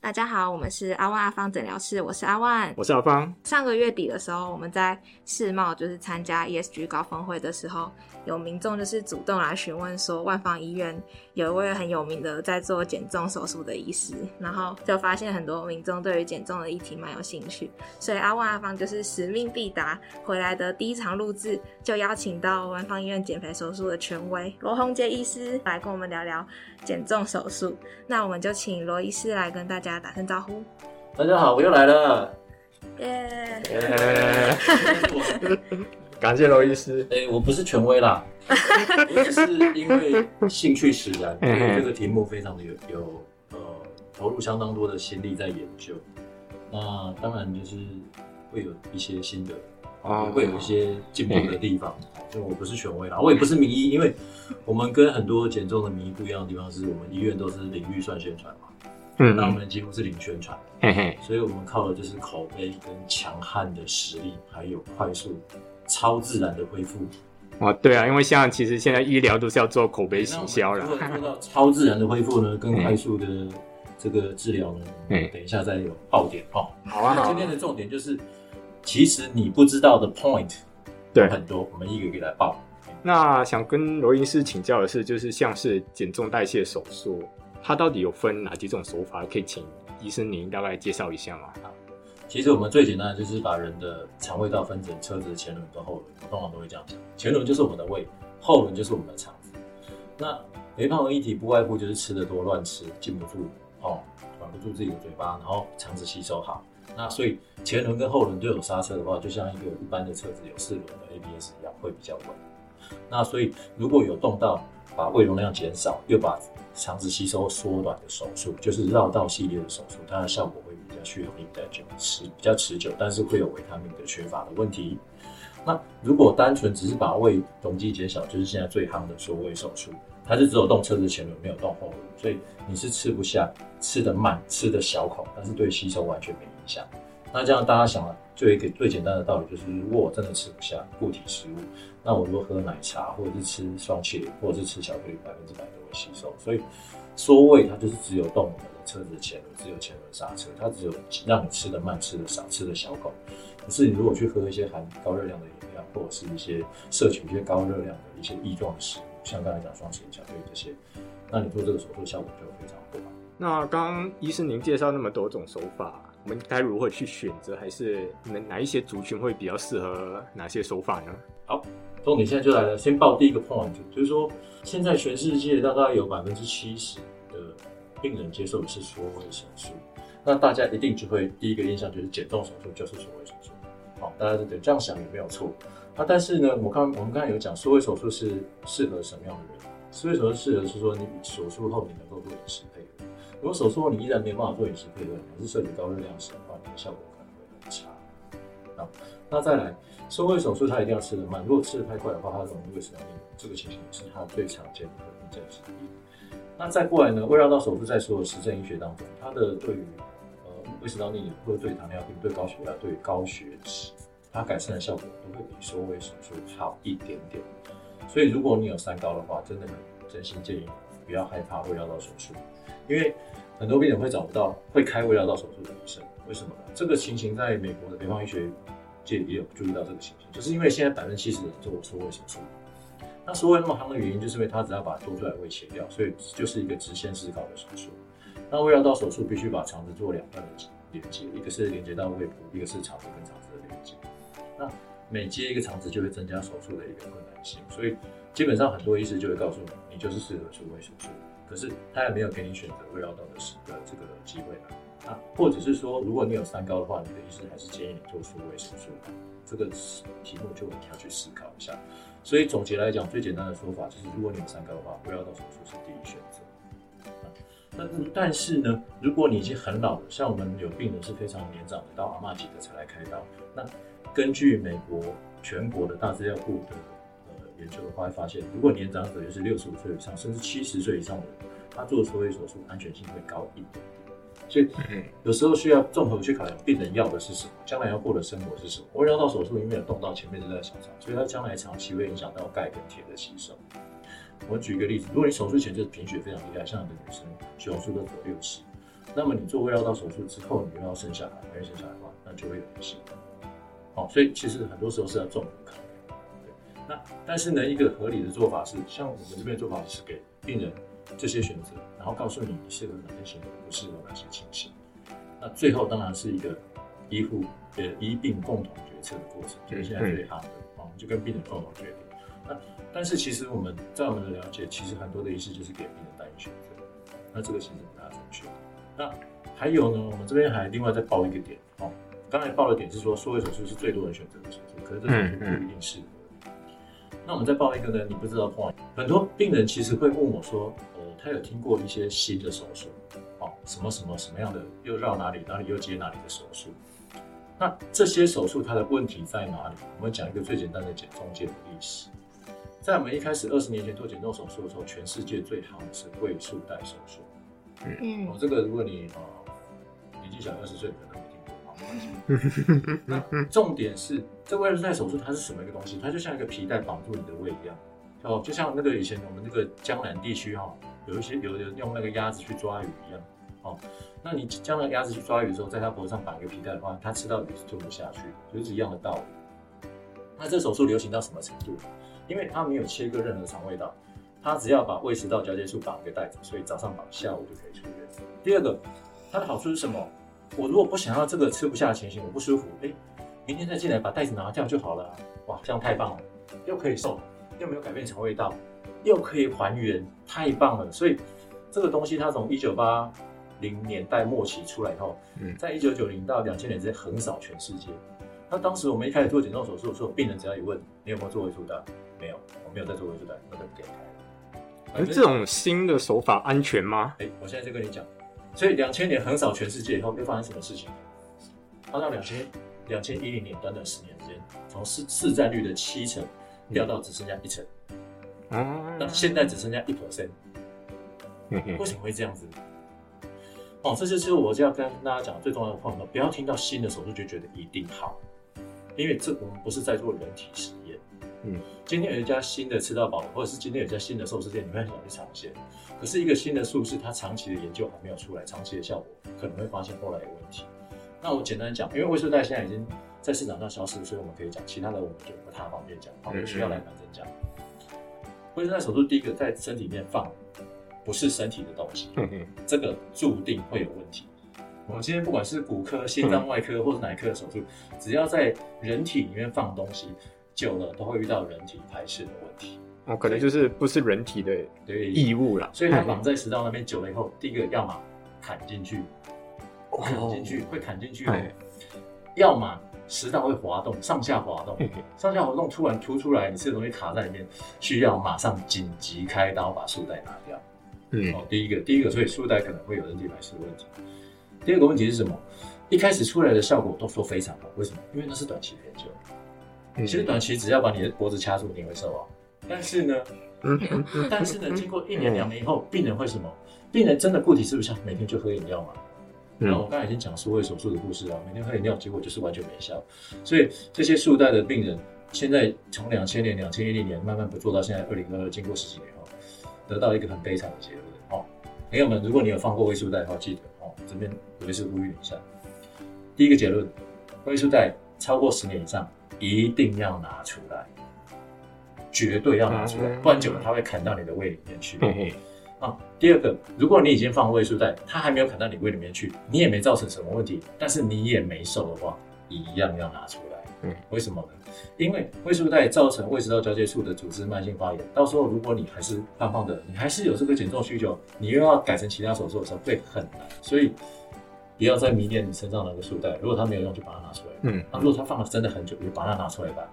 大家好，我们是阿万阿芳诊疗室，我是阿万，我是阿芳。上个月底的时候，我们在世贸就是参加 ESG 高峰会的时候，有民众就是主动来询问说，万方医院有一位很有名的在做减重手术的医师，然后就发现很多民众对于减重的议题蛮有兴趣，所以阿万阿芳就是使命必达，回来的第一场录制就邀请到万方医院减肥手术的权威罗宏杰医师来跟我们聊聊减重手术。那我们就请罗医师来跟大家打声招呼。大家好，我又来了。耶！感谢罗医师。哎、我不是权威啦，我只是因为兴趣使然，对这个题目非常的有有呃投入相当多的心力在研究。那当然就是会有一些心得，哦也会有一些进步的地方。就我不是权威啦，我也不是名医，因为我们跟很多减重的名医不一样的地方是我们医院都是零预算宣传嘛，嗯那我们几乎是零宣传。嘿嘿，所以我们靠的就是口碑跟强悍的实力，还有快速、超自然的恢复。哦，对啊，因为像其实现在医疗都是要做口碑行销了。做到超自然的恢复呢，更快速的这个治疗呢，嗯等一下再有爆点哦。好啊，好啊今天的重点就是，其实你不知道的 point 对很多，我们一个一个来报。那想跟罗医师请教的是，就是像是减重代谢手术，它到底有分哪几种手法？可以请医生您大概介绍一下吗？其实我们最简单的就是把人的肠胃道分成车子的前轮跟后轮，我通常都会这样讲。前轮就是我们的胃，后轮就是我们的肠子。那肥胖的议题不外乎就是吃的多、乱吃、禁不住哦，管不住自己的嘴巴，然后肠子吸收好。那所以前轮跟后轮都有刹车的话，就像一个一般的车子有四轮的 ABS 一样，会比较稳。那所以如果有动到把胃容量减少，又把肠子吸收缩短的手术，就是绕道系列的手术，它的效果会比较续航力比较久，持比较持久，但是会有维他命的缺乏的问题。那如果单纯只是把胃容积减小，就是现在最夯的缩胃手术，它是只有动车子前轮，没有动后轮，所以你是吃不下，吃得慢，吃得小口，但是对吸收完全没影响。那这样大家想啊，就一个最简单的道理，就是如果我真的吃不下固体食物，那我如果喝奶茶，或者是吃双麒麟，或者是吃巧克力，百分之百都会吸收。所以缩胃它就是只有动的车子的前轮，只有前轮刹车，它只有让你吃的慢、吃的少、吃的小口。可是你如果去喝一些含高热量的饮料，或者是一些摄取一些高热量的一些易状的食物，像刚才讲双麒麟、巧克力这些，那你做这个手术效果就非常不好。那刚刚医生您介绍那么多种手法，我们该如何去选择？还是哪哪一些族群会比较适合哪些手法呢？好重点现在就来了，先报第一个 point，就是说现在全世界大概有百分之七十的病人接受的是缩胃手术，那大家一定就会第一个印象就是减重手术就是缩胃手术，好，大家就得这样想也没有错。那但是呢，我刚我们刚才有讲缩胃手术是适合什么样的人？缩胃手术适合是说你手术后你能够做饮食配合，如果手术后你依然没办法做饮食配合，还是摄取高热量食的话，你的效果可能会很差。好，那再来。缩胃手术它一定要吃得慢，如果吃得太快的话，它容易胃食道逆流，这个情形是它最常见的可能症之一。那再过来呢，胃绕道手术在所有实证医学当中，它的对于呃胃食道逆流或者对糖尿病、对高血压、对高血脂，它改善的效果都会比收胃手术好一点点。所以如果你有三高的话，真的很真心建议不要害怕胃绕道手术，因为很多病人会找不到会开胃绕道手术的医生，为什么呢？这个情形在美国的肥胖医学界也有注意到这个情形，就是因为现在百分之七十的人做缩胃手术，那缩胃那么夯的原因，就是因为他只要把多出来的胃切掉，所以就是一个直线思考的手术。那胃绕道手术必须把肠子做两段的连接，一个是连接到胃部，一个是肠子跟肠子的连接。那每接一个肠子就会增加手术的一个困难性，所以基本上很多医师就会告诉你，你就是适合做胃手术，可是他也没有给你选择胃绕道的的这个机会了。那，或者是说，如果你有三高的话，你的医生还是建议你做缩胃手术。这个题目就你要去思考一下。所以总结来讲，最简单的说法就是，如果你有三高的话，胃绕道手术是第一选择。但是但是呢，如果你已经很老了，像我们有病人是非常年长的，到阿嬷级的才来开刀，那根据美国全国的大资料库的呃研究的话，会发现，如果年长者就是六十五岁以上，甚至七十岁以上的人，他做缩胃手术安全性会高一点。所以嗯有时候需要综合去考量病人要的是什么，将来要过的生活是什么。胃绕道手术因为有动到前面这段小肠，所以它将来长期会影响到钙跟铁的吸收。我举一个例子，如果你手术前就是贫血非常厉害，像有的女生血红素都只有六十，那么你做胃绕道手术之后，你又要生小孩，没有生小孩的话，那就会有危险。好、所以其实很多时候是要综合考量。对，那但是呢，一个合理的做法是，像我们这边的做法是给病人这些选择，然后告诉你你适合哪些行为，不适合哪些情形。那最后当然是一个医护呃医病共同决策的过程，就是现在最夯的，哦，就跟病人共同决定。那但是其实我们在我们的了解，其实很多的医师就是给病人单一选择，那这个其实不大正确。那还有呢，我们这边还另外再报一个点哦，刚才报的点是说缩胃手术是最多人选择的手术，可是这手术不一定适合。那我们再报一个呢，你不知道 point，很多病人其实会问我说，呃，他有听过一些新的手术，哦，什么什么什么样的，又绕哪里哪里又接哪里的手术。那这些手术它的问题在哪里？我们讲一个最简单的减重界的历史。在我们一开始二十年前做减重手术的时候，全世界最好的是胃束带手术。嗯哦，这个如果你呃年纪小二十岁，可能没听过，好，没关系。那重点是，这胃束带手术它是什么一个东西？它就像一个皮带绑住你的胃一样。哦，就像那个以前我们那个江南地区哈、有一些有人用那个鸭子去抓鱼一样。哦，那你将那个鸭子去抓鱼的时候，在它脖子上绑一个皮带的话，它吃到鱼是吞不下去，就是一样的道理。那这手术流行到什么程度？因为它没有切割任何肠胃道，它只要把胃食道交接处绑一个袋子，所以早上绑，下午就可以出院。第二个，它的好处是什么？我如果不想要这个吃不下的情形，我不舒服，哎，明天再进来把袋子拿掉就好了。哇，这样太棒了，又可以瘦，又没有改变肠胃道，又可以还原，太棒了。所以这个东西它从一九八零年代末期出来以后，嗯在一九九零到两千年之间横扫全世界。那当时我们一开始做减重手术的时候，病人只要一问你有没有做胃束带，没有，我没有在做胃束带，那就不给你开。而这种新的手法安全吗？哎，我现在就跟你讲，所以两千年横扫全世界以后，又发生什么事情？它到两千两千一零年短短十年之间，从市市占率的七成掉到只剩下一成，哦，那现在只剩下一 percent，为什么会这样子？哦，这就是我就要跟大家讲最重要的话，不要听到新的手术就觉得一定好，因为这我们不是在做人体实验。嗯，今天有一家新的吃到饱，或者是今天有一家新的寿司店，你会很想去尝鲜。可是一个新的术式，它长期的研究还没有出来，长期的效果可能会发现后来有问题。那我简单讲，因为胃束带现在已经在市场上消失，所以我们可以讲，其他的我们就不太方便讲，好，我需要来反正讲。胃束带手术第一个在身体里面放不是身体的东西，这个注定会有问题。我们今天不管是骨科、心脏外科或是哪一科的手术，只要在人体里面放东西，久了都会遇到人体排斥的问题。哦，可能就是不是人体的对，异物啦。所以它绑在食道那边久了以后，第一个要么砍进去，砍进去会砍进去要么食道会滑动，上下滑动，上下滑动突然凸出来，你吃的东西卡在里面，需要马上紧急开刀把束带拿掉。嗯哦，第一个，第一个，所以束带可能会有人体排斥的问题。第二个问题是什么？一开始出来的效果都说非常好，为什么？因为那是短期的研究。嗯其实短期只要把你的脖子掐住，你会瘦啊。但是呢，但是呢，经过一年两年以后，病人会什么？病人真的固体吃不下，每天就喝饮料嘛。嗯然后我刚才已经讲缩胃手术的故事啊，每天喝饮料，结果就是完全没效。所以这些束带的病人，现在从两千年、两千一零年慢慢不做到现在二零二二，经过十几年后，得到一个很悲惨的结论哦。朋友们，如果你有放过胃束带的话，记得哦，这边有一次呼吁你一下。第一个结论，胃束带超过十年以上，一定要拿出来，绝对要拿出来，嗯不然久了它会砍到你的胃里面去。嘿嘿啊，第二个，如果你已经放胃束带，它还没有砍到你胃里面去，你也没造成什么问题，但是你也没瘦的话，一样要拿出来。嗯，为什么呢？因为胃束带造成胃食道交界处的组织慢性发炎，到时候如果你还是胖胖的，你还是有这个减重需求，你又要改成其他手术的时候会很难，所以不要再迷恋你身上那个束带，如果它没有用，就把它拿出来。嗯那如果它放了真的很久，就把它拿出来吧。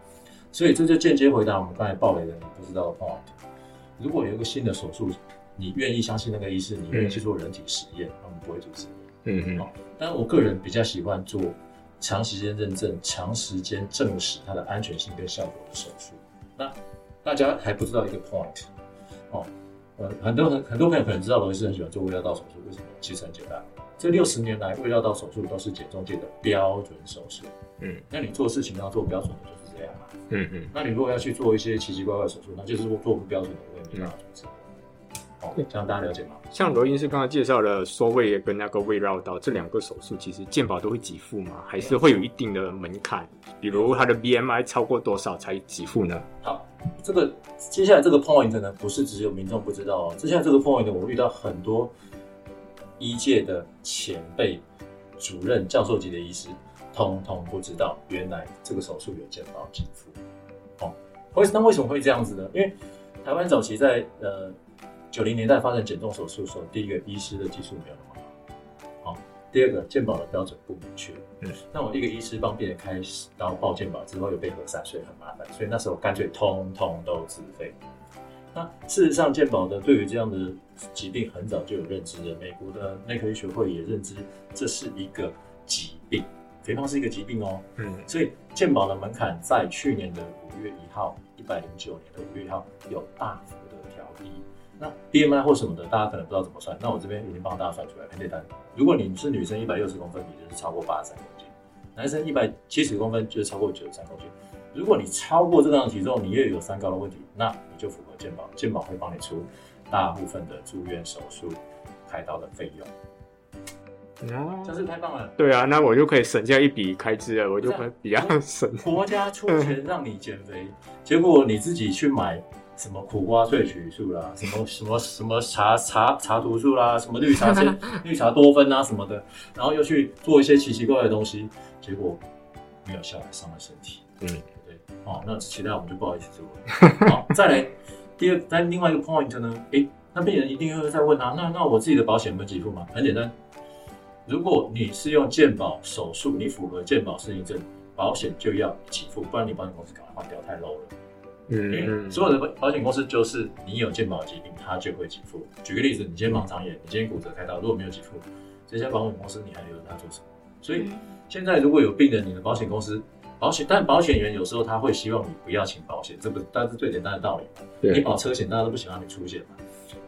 所以这就间接回答我们刚才爆雷的你不知道的 point。如果有一个新的手术，你愿意相信那个医师，你愿意去做人体实验，他们不会阻止你。嗯嗯好但我个人比较喜欢做长时间认证、长时间证实它的安全性跟效果的手术。那大家还不知道一个 point 哦，呃，很多很很多朋友可能知道罗医师很喜欢做胃绕道手术，为什么？其实很简单，这六十年来胃绕道手术都是减重界的标准手术。嗯那你做事情要做标准的就是这样嘛。嗯嗯，那你如果要去做一些奇奇怪怪的手术，那就是做不标准的，我也没办法阻止。哦，这样大家了解吗？像罗医师刚刚介绍的缩胃跟那个胃绕道这两个手术，其实健保都会给付吗？还是会有一定的门槛？比如他的 BMI 超过多少才给付呢？好，这个接下来这个 point 呢，不是只有民众不知道哦。接下来这个 point 呢，我遇到很多医界的前辈、主任、教授级的医师，通通不知道原来这个手术有健保给付。哦，为那为什么会这样子呢？因为台湾早期在呃九零年代发展减重手术的时候，第一个医师的技术没有那么好，好、第二个健保的标准不明确。嗯，那我一个医师帮病人开刀报健保之后又被核散，所以很麻烦，所以那时候干脆通通都自费。那事实上，健保的对于这样的疾病很早就有认知了。美国的内科医学会也认知这是一个疾病，肥胖是一个疾病哦。嗯所以健保的门槛在去年的五月一号，一百零九年的五月一号有大幅的调低。那 BMI 或什么的，大家可能不知道怎么算，那我这边已经帮大家算出来，很简单。如果你是女生一百六十公分，你就是超过八十三公斤；男生一百七十公分就是超过九十三公斤。如果你超过这样的体重，你又有三高的问题，那你就符合健保，健保会帮你出大部分的住院手术、开刀的费用，啊真是太棒了。对啊，那我就可以省下一笔开支了，我就会比较省。国家出钱让你减肥，结果你自己去买什么苦瓜萃取素啦，什么 什么什么茶茶茶毒素啦，什么绿茶鲜 绿茶多酚啊什么的，然后又去做一些奇奇怪怪的东西，结果没有效，还伤了身体。嗯，对不对？哦，那其他我们就不好意思做了。好，再来第二，但另外一个 point 呢？诶，那病人一定会再问啊，那那我自己的保险有没有给付吗？很简单，如果你是用健保手术，你符合健保适应症，保险就要给付，不然你保险公司赶快换掉，太 low 了。因为嗯嗯，所有的保保险公司就是你有健保疾病，它就会给付。举个例子，你今天盲肠炎，你今天骨折开刀，如果没有给付，这家保险公司你还留着它做什么？所以现在如果有病人，你的保险公司保险，但保险员有时候他会希望你不要请保险，这不但是最简单的道理。你，保车险，大家都不喜欢你出险嘛。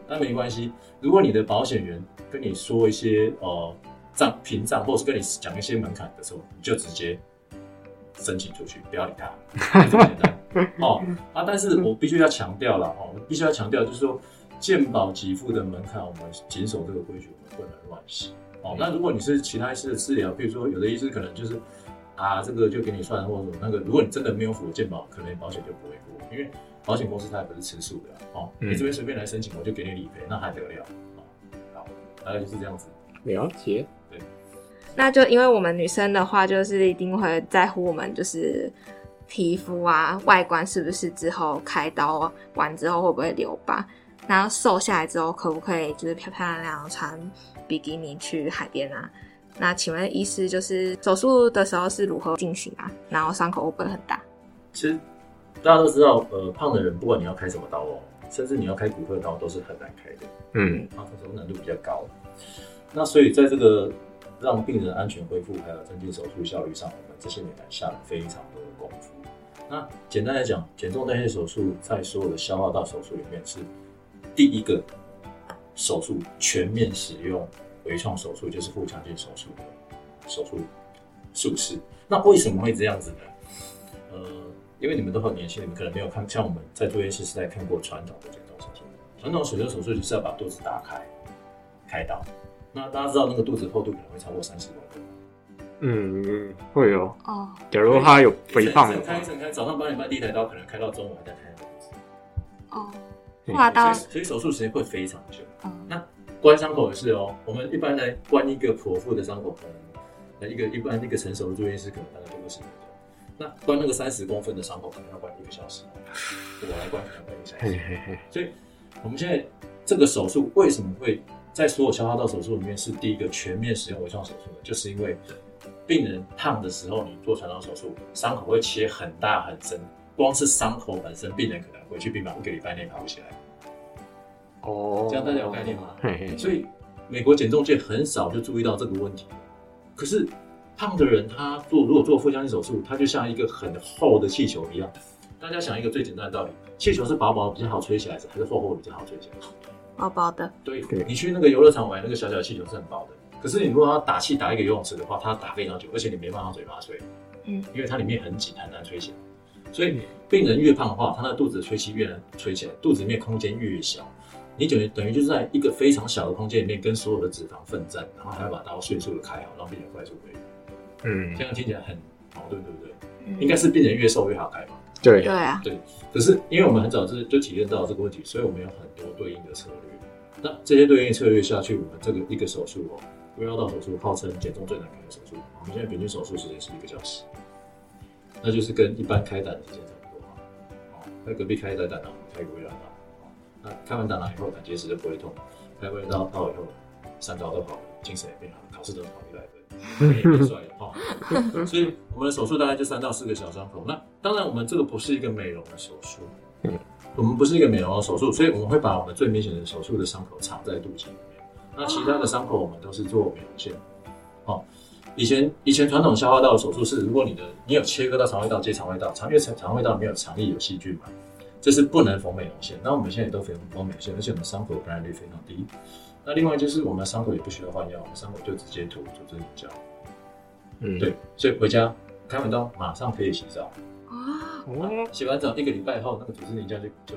那没关系，如果你的保险员跟你说一些呃账屏障，或者是跟你讲一些门槛的时候，你就直接申请出去，不要理他，就这么简单。哦啊，但是我必须要强调了哦，我必须要强调就是说，健保给付的门槛，我们谨守这个规矩，我们不能乱写。哦，那如果你是其他医师的治疗，比如说有的医师可能就是啊，这个就给你算，或者那个，如果你真的没有符合健保，可能保险就不会过，因为保险公司它也不是吃素的啊哦，嗯你这边随便来申请，我就给你理赔，那还得了？哦，好，大概就是这样子。了解。那就因为我们女生的话，就是一定会在乎我们就是皮肤啊外观是不是之后开刀完之后会不会留疤，然后瘦下来之后可不可以就是漂漂亮亮穿比基尼去海边啊？那请问医师就是手术的时候是如何进行啊？然后伤口会不会很大？其实大家都知道，呃，胖的人不管你要开什么刀哦，甚至你要开骨科刀都是很难开的。嗯啊，手术难度比较高。那所以在这个让病人安全恢复，还有增进手术效率上，我们这些年来下了非常多的功夫。那简单来讲，减重代谢手术在所有的消化道手术里面是第一个手术全面使用微创手术，就是腹腔镜手术的手术术式。那为什么会这样子呢？呃，因为你们都很年轻，你们可能没有看，像我们在做验室时代看过传统的减重手术。传统水流手术就是要把肚子打开，开刀。那大家知道那个肚子厚度可能会超过三十公分。嗯嗯，会有。哦，假如他有肥胖的话整开一，整开，早上八点半第一台刀，可能开到中午还在开。哦，嗯化刀所以，手术时间会非常久。嗯关伤口也是哦，我们一般来关一个剖腹的伤口，可能那一个一般一个成熟的住院医师可能大概就二十分钟。那关那个三十公分的伤口，可能要关一个小时。我来关可能关一个小时。嘿嘿嘿，所以我们现在这个手术为什么会在所有消化道手术里面是第一个全面使用微创手术呢？就是因为病人烫的时候，你做传统手术，伤口会切很大很深，光是伤口本身，病人可能回去病房一个礼拜内爬不起来。哦，这样大家有概念吗？嘿嘿，所以美国减重界很少就注意到这个问题。可是胖的人他做如果做腹腔镜手术，他就像一个很厚的气球一样。大家想一个最简单的道理：气球是薄薄比较好吹起来，还是厚厚比较好吹起来？薄薄的，对对你去那个游乐场玩那个小小的气球是很薄的，可是你如果要打气打一个游泳池的话，它打非常久，而且你没办法嘴巴吹，嗯，因为它里面很紧，很难吹起来。所以病人越胖的话，他那肚子的吹气越难吹起来，肚子里面空间越小。你等于等于就是在一个非常小的空间里面跟所有的脂肪奋战，然后还要把刀迅速的开好，让病人快速恢复。嗯这，样听起来很矛盾，对不对？嗯应该是病人越瘦越好开嘛。对对，啊，对，可是因为我们很早就就体验到这个问题，所以我们有很多对应的策略。那这些对应策略下去，我们这个一个手术哦，微绕道手术号称减重最难开的手术，我们现在平均手术时间是一个小时，那就是跟一般开胆时间差不多嘛。哦，在隔壁开一胆胆囊，开一个微腰道，哦，那开完胆囊以后，胆结石就不会痛，开微腰道到以后，三高都好了，精神也变好，考试都考一百分，也变帅了哈。哦所以我们的手术大概就三到四个小伤口。那当然，我们这个不是一个美容的手术，嗯我们不是一个美容的手术，所以我们会把我们最明显的手术的伤口藏在肚脐里面。那其他的伤口我们都是做美容线。哦，以前以前传统消化道的手术是，如果你的你有切割到肠胃道接肠胃道，肠因为肠肠胃道里面有肠液有细菌嘛，这是不能缝美容线。那我们现在都缝缝美容线，而且我们伤口感染率非常低。那另外就是我们伤口也不需要换药，我们伤口就直接涂组织凝胶。嗯，对，所以回家开完刀马上可以洗澡，啊，哦，洗完澡一个礼拜后，那个组织凝胶就就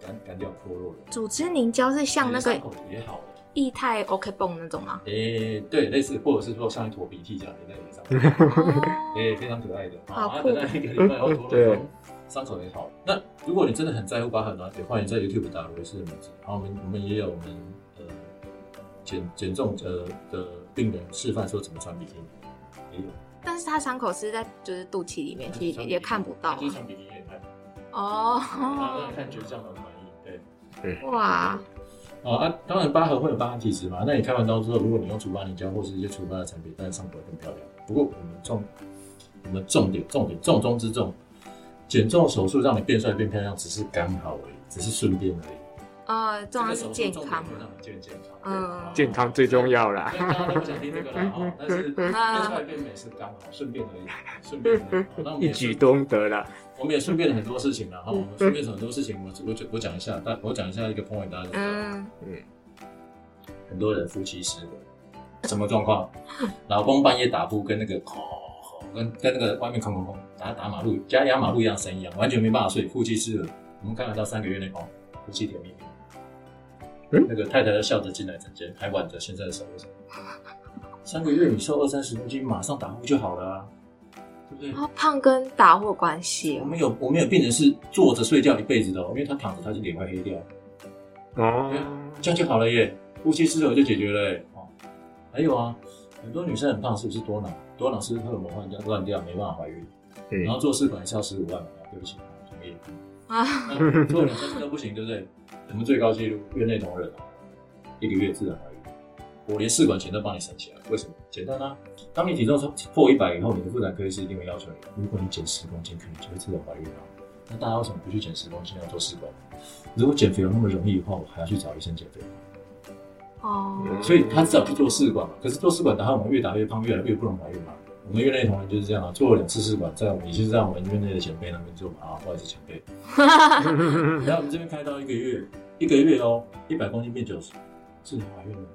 干干掉脱落了，组织凝胶是像那个伤口也好了。液态 OK 泵那种吗？诶、对，类似或者是说像一坨鼻涕这样粘在脸上，哦，诶、非常可爱的。啊，好酷等到一个礼拜后脱落 对，伤口也好。那如果你真的很在乎疤痕的话，也欢迎在 YouTube 打罗伊斯的名字。然后我们我们也有我们呃减减重呃的病人示范说怎么穿比基尼，也有。但是他伤口是在就是肚脐里面，其实也看不到就是穿比基尼也看。哦。啊，看觉得这样很满意，对。哇，啊啊，当然疤痕会有疤痕体质嘛。那你开完刀之后，如果你用除疤凝胶或是一些除疤的产品，当然伤口会更漂亮。不过我们重，我们重点重点重中之重，减重手术让你变帅变漂亮，只是刚好而已，只是顺便而已。呃，重要是健康重点会，让你健健康。嗯健康最重。要啦但是变帅变美是刚好，顺便而已，顺便一举多得啦。我们也顺便了很多事情了哈，我们顺便很多事情，我我我讲一下，但我讲一下一个 point，大家就知道。嗯，很多人夫妻失和，什么状况？老公半夜打呼，跟那个吼吼，跟跟那个外面空空空打打马路，加压马路一样声音一样，完全没办法睡，夫妻失和。我们看得到三个月内哦，夫妻甜蜜蜜。嗯那个太太都笑着进来整间，还挽着先生的手，为什么？三个月你瘦二三十公斤，马上打呼就好了啊，对不对？然后胖跟打呼有关系哦。我们有我们有病人是坐着睡觉一辈子的、哦，因为他躺着他就脸会黑掉，哦，这样就好了耶，呼吸失和就解决了耶。哦，还有啊，很多女生很胖，是不是多囊？多囊是荷尔蒙乱掉乱掉，没办法怀孕，嗯然后做试管是要十五万嘛？对不起，同意。啊，做两三次都不行，对不对？我们最高纪录院内同仁哦，一个月自然怀孕，我连试管钱都帮你省起来，为什么？简单啊，当你体重破一百以后，你的妇产科医师一定会要求你，如果你减十公斤，可能就会自然怀孕啊。那大家为什么不去减十公斤要做试管？如果减肥有那么容易的话，我还要去找医生减肥吗？哦，所以他至少去做试管嘛。可是做试管，然后我们越打越胖，越来越不能怀孕嘛。我们院内同仁就是这样啊，做了两次试管，在我们也是在我们院内的前辈那边做嘛啊，不好意思前辈。然后我们这边开刀一个月，一个月哦，一百公斤变九十，自然怀孕了。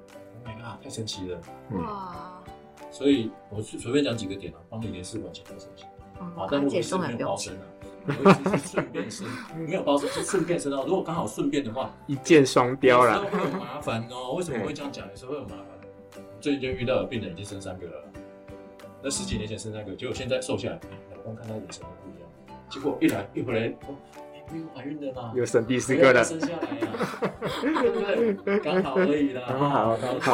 Oh my god，太神奇了！哇，所以我随随便讲几个点啊，帮你连试管钱都省钱啊。嗯，但如果是没有。包生啊，顺便生，没有包生是顺便生哦。如果刚好顺便的话，一箭双雕啦。会有麻烦哦。为什么会这样讲？有时候会有麻烦。最近就遇到有病人已经生三个了，那十几年前生那个，结果现在瘦下来，老公看他眼神都不一样。结果一来一回来，哦，没有怀孕的啦，又生第四个了，生下来呀，对不对？刚好而已啦。刚好刚好，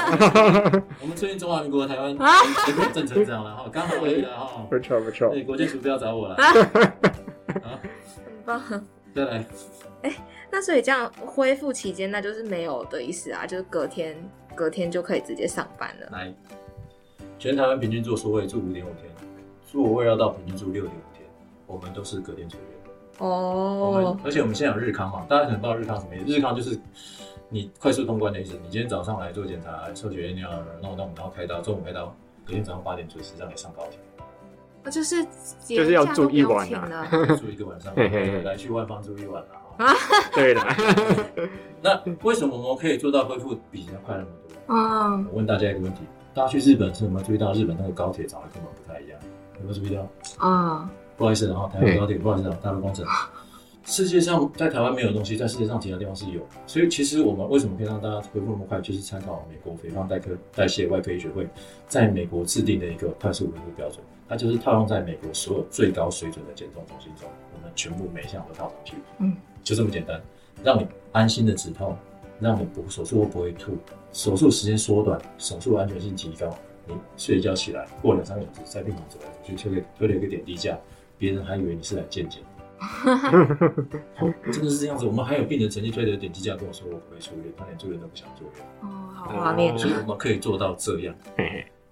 我们最近中华民国台湾啊人口正成长了哈，刚好而已啦哈。不错不错。对，国建署不要找我了。啊，很棒。再来，那所以这样恢复期间，那就是没有的意思啊，就是隔天隔天就可以直接上班了。来，全台湾平均做缩胃住五点五天，做胃要到平均住六点五天，我们都是隔天出院。我们哦，而且我们现在有日康嘛，大家可能不知道日康什么意思，日康就是你快速通关的意思。你今天早上来做检查，抽血验尿，弄弄，然后开刀，中午开刀，隔天早上八点准时让你上高铁，那就是就是要住一晚啊住一个晚上，来去外方住一晚啊。对了，那为什么我们可以做到恢复比人家快那么多？嗯，我问大家一个问题：大家去日本是有没有注意到日本那个高铁长得跟我们不太一样？有没有注意到？嗯，不好意思，然后台湾高铁，不好意思啊，大陆工程。世界上在台湾没有的东西，在世界上其他地方是有。所以其实我们为什么可以让大家恢复那么快，就是参考美国肥胖代科代谢外科医学会在美国制定的一个快速恢复标准，它就是套用在美国所有最高水准的减重中心中，我们全部每项都套上去。嗯，就这么简单，让你安心的止痛，让你不手术后不会吐，手术时间缩短，手术安全性提高。你睡一觉起来，过两三个小时在病房走来走去，推了推了一个点滴架，别人还以为你是来健检。真的是这样子，我们还有病人曾经推着点滴架跟我说我不会出院，他连住院都不想住院，哦，好画面所以我们可以做到这样。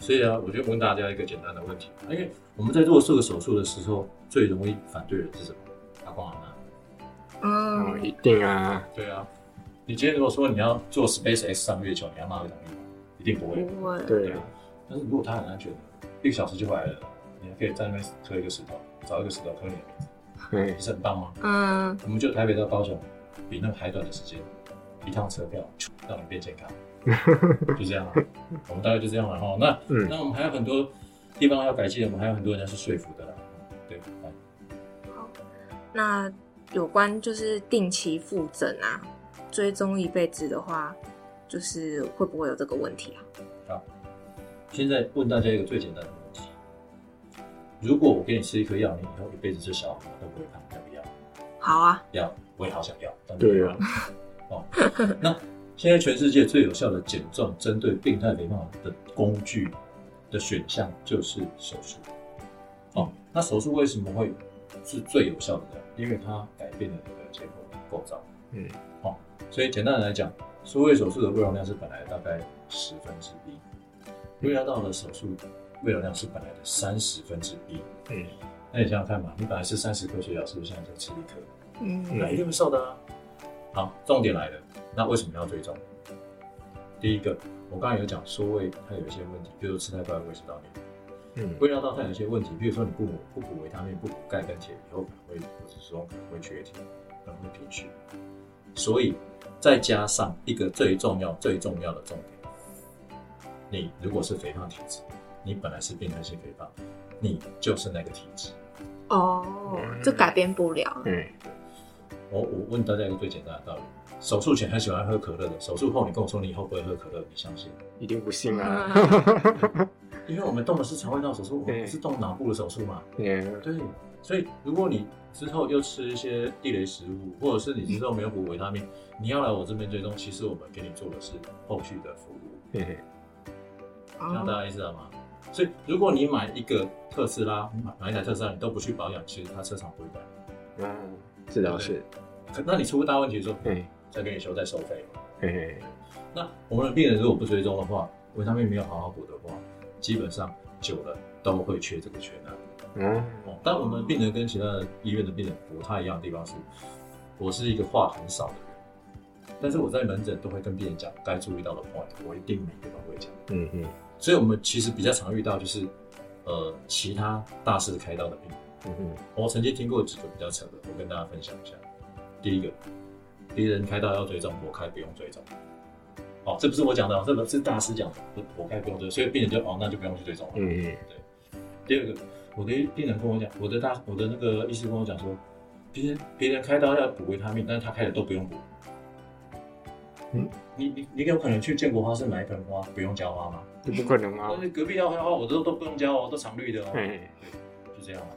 所以啊，我就问大家一个简单的问题，因为我们在做这个手术的时候，最容易反对的是什么？阿公阿妈。哦，嗯，一定啊，对啊，你今天如果说你要做 SpaceX 上月球，你阿妈会同意吗？一定不会。不会，对啊，但是如果它很安全，一个小时就回来了，你还可以在那边刻一个石头，找一个石头刻你的名字，嘿不是很棒吗？嗯，我们就台北到高雄，比那个还短的时间，一趟车票让你变健康，就这样啊。我们大概就这样了哈。那嗯那我们还有很多地方要改进，我们还有很多人要去说服的啦。对，好那有关就是定期复诊啊，追踪一辈子的话，就是会不会有这个问题啊？好现在问大家一个最简单的问题：如果我给你吃一颗药，你以后一辈子吃小红都不会胖，要不要？好啊，要，我也好想要。但对啊，哦，那现在全世界最有效的减重针对病态肥胖的工具的选项就是手术。哦，那手术为什么会是最有效的呢？因为它改变了你的结构构造。嗯，哦，所以简单的来讲，缩胃手术的胃容量是本来大概十分之一，胃绕道的手术胃容量是本来的三十分之一。嗯，那你想想看嘛，你本来是三十克血压，是不是现在就吃一颗？嗯那一定会瘦的啊。好，重点来了，那为什么要追踪？第一个，我刚才有讲缩胃它有一些问题，比如说吃太快会胃食道逆，嗯胃绕道它有一些问题，比如说你不补不补维他命、不补钙跟铁，以后可能会或者说可能会缺铁，可能会贫血。所以再加上一个最重要、最重要的重点，你如果是肥胖体质，你本来是病态性肥胖，你就是那个体质。哦，这改变不了。嗯，我我问大家一个最简单的道理：手术前很喜欢喝可乐的，手术后你跟我说你以后不会喝可乐，你相信？一定不信啊，因为我们动的是肠胃道手术，我们不是动脑部的手术嘛。嗯对，所以如果你之后又吃一些地雷食物，或者是你之后没有补维他命，你要来我这边追踪，其实我们给你做的是后续的服务，嘿嘿，这样大哦，家意识到吗？所以如果你买一个特斯拉，买买一台特斯拉，你都不去保养，其实它车厂不会改。嗯，这倒是，可那你出个大问题的时候，嘿再给你修再收费。嘿嘿，那我们的病人如果不追踪的话，维他命没有好好补的话，基本上久了都会缺这个缺那个。嗯哦，但我们病人跟其他的医院的病人不太一样的地方是，我是一个话很少的人，但是我在门诊都会跟病人讲该注意到的 point，我一定每个都会讲。嗯嗯所以我们其实比较常遇到就是，呃，其他大师开刀的病人。嗯嗯，我曾经听过几个比较扯的，我跟大家分享一下。第一个，别人开刀要追踪，我开不用追踪。哦，这不是我讲的哦，这个是大师讲的，我开不用追踪，所以病人就哦，那就不用去追踪了。嗯嗯第二个，我的病人跟我讲，我的大我的那个医师跟我讲说，别人别人开刀要补维他命，但是他开的都不用补。嗯，你你你有可能去建国花市买一盆花，不用浇花吗？这不可能啊但，是隔壁要花花，我都都不用浇哦，都常绿的哦。就这样啊。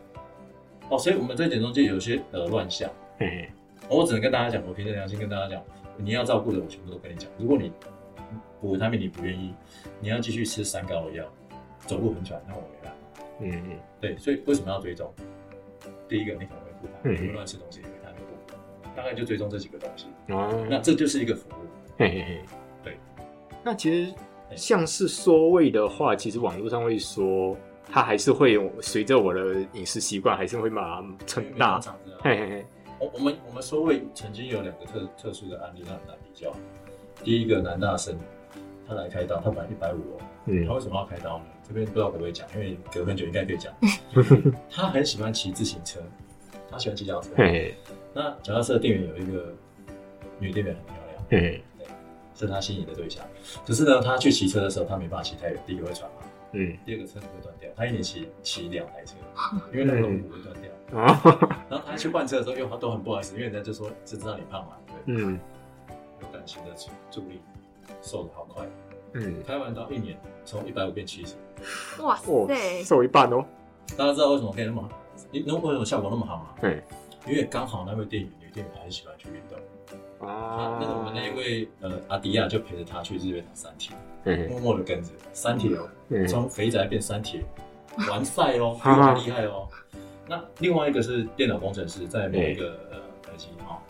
哦，所以我们在减重界有些呃乱象，我只能跟大家讲，我凭着良心跟大家讲，你要照顾的我全部都跟你讲。如果你补维他命你不愿意，你要继续吃三高的药，走路很喘，那我。嗯嗯对，所以为什么要追踪？第一个，你可能会复嗯胖，你会乱吃东西，维他命不补，大概就追踪这几个东西。哦，那这就是一个服务。嘿嘿嘿，对。那其实像是缩胃的话，其实网络上会说，它还是会有随着我的饮食习惯，还是会把它撑大。嘿嘿嘿，我我们我们缩胃曾经有两个特特殊的案例让你来比较。第一个男大生，他来开刀，他本来一百五哦，嗯他为什么要开刀呢？这边不知道可不可以讲，因为隔很久应该可以讲。他很喜欢骑自行车，他喜欢骑脚踏车。那脚踏车的店员有一个女店员很漂亮，对是他心仪的对象。可是呢，他去骑车的时候，他没办法骑太远，第一个会喘嘛，嗯第二个车子会断掉。他一年骑骑两台车，因为那个轮毂会断掉。啊，然后他去换车的时候，又都很不好意思，因为人家就说只知道你胖嘛，对，嗯有感情的助力，瘦的好快。嗯，开完到一年，从一百五变七十。哇哦塞，，瘦一半哦，大家知道为什么可以那么好？你那为什么效果那么好吗？对因为刚好那位店员女店员很喜欢去运动。啊啊，，那个我们那一位呃阿迪亚就陪着他去日月潭三铁，嗯默默的跟着三铁哦，嗯从肥宅变三铁，完赛哦，比我还厉害哦。那另外一个是电脑工程师，在某一个呃科技哈，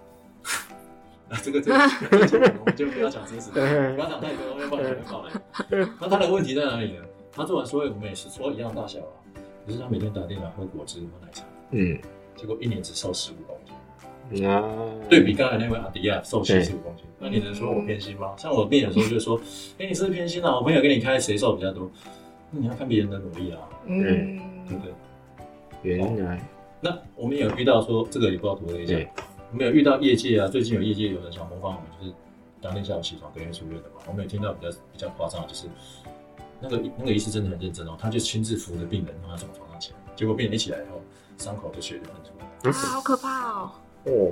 那这个这个我们就不要讲真实的，不要讲太多，要不然会爆雷。那他的问题在哪里呢？他做完所有我们也是说一样大小啊，可是他每天打电脑喝果汁喝奶茶，嗯结果一年只瘦十五公斤。啊，对比刚才那位阿迪亚瘦七十五公斤，那你能说我偏心吗？像我病的时候就说，哎、你是不是偏心啊？我朋友跟你开谁瘦比较多？那你要看别人的努力啊，嗯对，不对？原来那我们有遇到说这个也不知道图了一下对，我们有遇到业界啊，最近有业界有人想模仿我们，就是当天下午起床隔天出院的嘛。我们有听到比较比较夸张的，就是那个那个医师真的很认真哦，他就亲自扶着病人让他从床上起来，结果病人一起来以后，伤口就血就喷出来。啊，好可怕哦！哦，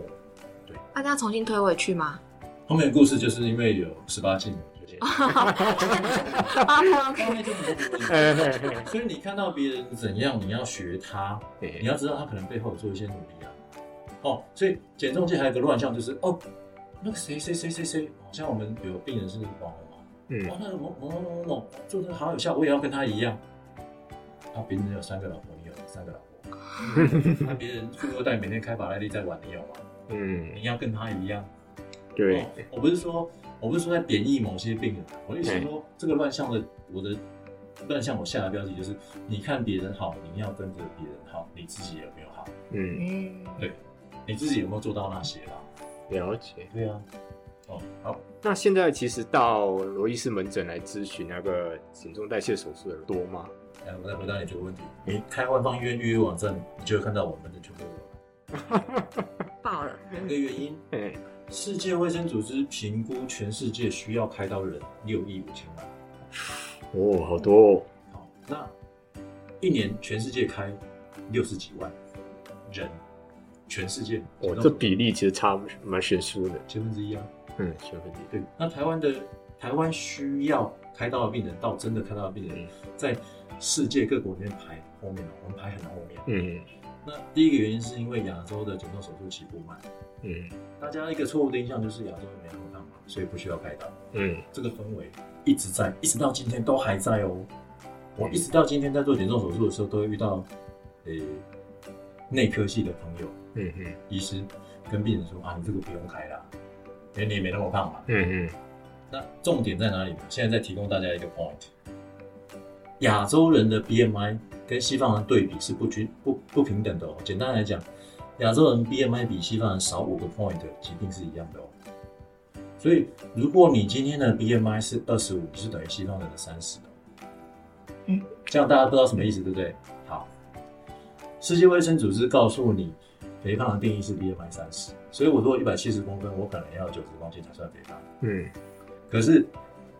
那这样重新推回去吗？后面的故事就是因为有十八禁，有些啊后面就很多嘿嘿嘿所以你看到别人怎样，你要学他，你要知道他可能背后有做一些努力啊。哦，所以减重界还有一个乱象，就是哦，那个谁谁谁谁谁，好像我们有病人是网嗯哇，那个某某某某某做的好有效，我也要跟他一样。他别人有三个老婆，你有三个老婆。那别人富二代每天开法拉利在玩，你有吗？嗯，你要跟他一样。对，我不是说，我不是说在贬义某些病人，我意思是说，这个乱象的，我的乱象我下的标题就是，你看别人好，你要跟着别人好，你自己有没有好？嗯，嗯，对，你自己有没有做到那些啦？了解。对啊，哦，好，那现在其实到罗伊斯门诊来咨询那个减重代谢手术的人多吗？来，我再回答你这个问题，你开万方医院预约网站，你就会看到我们的全部有。爆了，两个原因，哎，世界卫生组织评估全世界需要开刀的人六亿五千万。哦，好多哦。好，那一年全世界开六十几万人，全世界哦，这比例其实差蛮悬殊的。千分之一啊。嗯，千分之一。对，那台湾的台湾需要开刀的病人，到真的开刀的病人，在世界各国里面排后面哦，我们排很后面。嗯那第一个原因是因为亚洲的减重手术起步慢，嗯大家一个错误的印象就是亚洲人没那么胖嘛，所以不需要开刀。嗯这个氛围一直在，一直到今天都还在哦。我一直到今天在做减重手术的时候，都会遇到，呃，内科系的朋友、嗯嗯医师跟病人说啊，你这个不用开啦，因为你也没那么胖嘛。嗯嗯那重点在哪里呢？现在再提供大家一个 point，亚洲人的 BMI 跟西方人对比是不均不不平等的哦。简单来讲，亚洲人 BMI 比西方人少五个 point，疾病是一样的哦。所以，如果你今天的 BMI 是二十五，是等于西方人的三十哦。嗯，这样大家不知道什么意思，对不对？好，世界卫生组织告诉你，肥胖的定义是 BMI 三十，所以我如果一百七十公分，我可能要九十公斤才算肥胖。嗯可是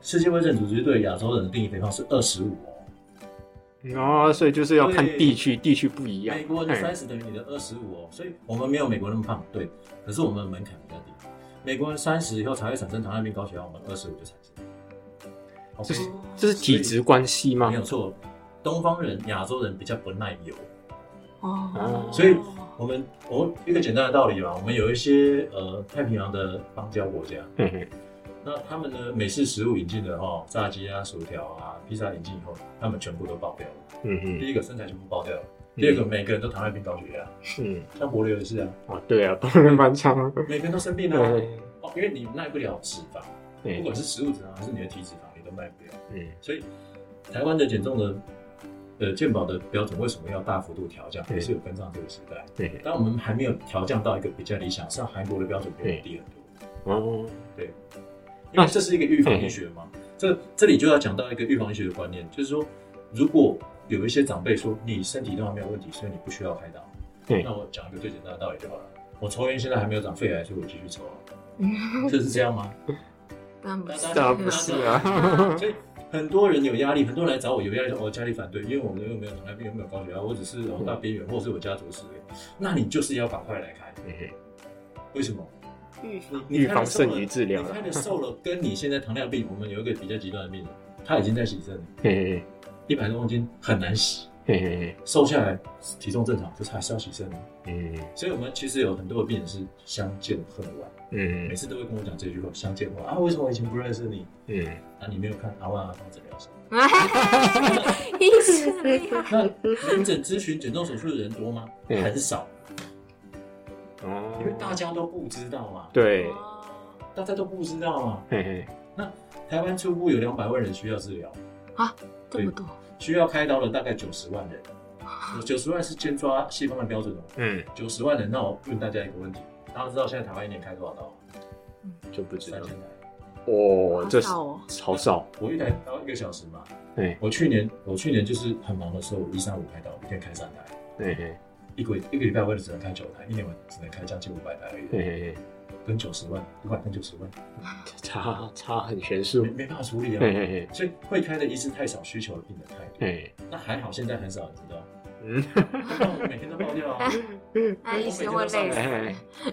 世界卫生组织对亚洲人的定义肥胖是二十五哦，嗯，哦，所以就是要看地区，地区不一样。美国人的哎三十等于你的二十五哦，所以我们没有美国那么胖，对，可是我们的门槛比较低。美国人三十以后才会产生糖尿病、高血压，我们二十五就产生。这是哦这是体质关系吗没？有错，东方人、亚洲人比较不耐油，哦，所以我们我们一个简单的道理吧，我们有一些呃太平洋的邦交国家，嗯嗯那他们的美式食物引进的哈、炸鸡啊、薯条啊、披萨引进以后，他们全部都爆掉了。嗯嗯第一个身材全部爆掉了，第二个每个人都糖尿病、高血压，是，像柏流也是啊，哦，对啊，当然蛮长。的。每个人都生病了、啊。哦，因为你耐不了脂肪，不，管是食物脂肪还是你的体脂肪，你都耐不了。嗯。所以台湾的减重的呃健保的标准为什么要大幅度调降，也是有跟上这个时代。对，但我们还没有调降到一个比较理想，像韩国的标准比我们低很多。哦，对。因为这是一个预防医学嘛，这这里就要讲到一个预防医学的观念，就是说，如果有一些长辈说你身体都还没有问题，所以你不需要开刀，对。那我讲一个最简单的道理就好了。我抽烟现在还没有长肺癌，所以我继续抽 这是这样吗？当然不是，当然不是啊，所以很多人有压力，很多人来找我有压力，说我家里反对，因为我们又没有糖尿病，又没有高血压，我只是红大边缘，或者是我家族史。那你就是要把快来开，为什么？预防。你预防胜于治疗。你开的瘦了，跟你现在糖尿病，我们有一个比较极端的病人，他已经在洗肾了，嘿嘿一百多公斤很难洗，嘿嘿嘿，瘦下来体重正常，可是还是要洗肾。所以我们其实有很多的病人是相见恨晚，每嗯次都会跟我讲这句话：相见恨晚啊，为什么我以前不认识你？嗯，啊，你没有看阿万阿芳诊疗室。医师厉害，那门诊咨询减重手术的人多吗？嗯。很少，哦，因为大家都不知道嘛，对，哦。大家都不知道嘛。嘿嘿，台湾初步有两百万人需要治疗，这么多，需要开刀的大概九十万人。九十万是先抓西方的标准哦，嗯，九十万人。那我问大家一个问题，大家知道现在台湾一年开多少刀吗？就不知道三千台。哦，这是好少哦超少，我一台刀一个小时嘛。对我去年我去年就是很忙的时候，我一三五开刀，一天开三台，嘿嘿一个一个礼拜我也只能开九台，一年我只能开将近五百台而已，嘿嘿跟九十万五百跟九十万，差差很悬殊没，没办法处理啊。嘿嘿嘿所以会开的医师太少，需求的病人太多。嘿，那还好，现在很少人知道。嗯，每天都爆掉啊，那医生会累死。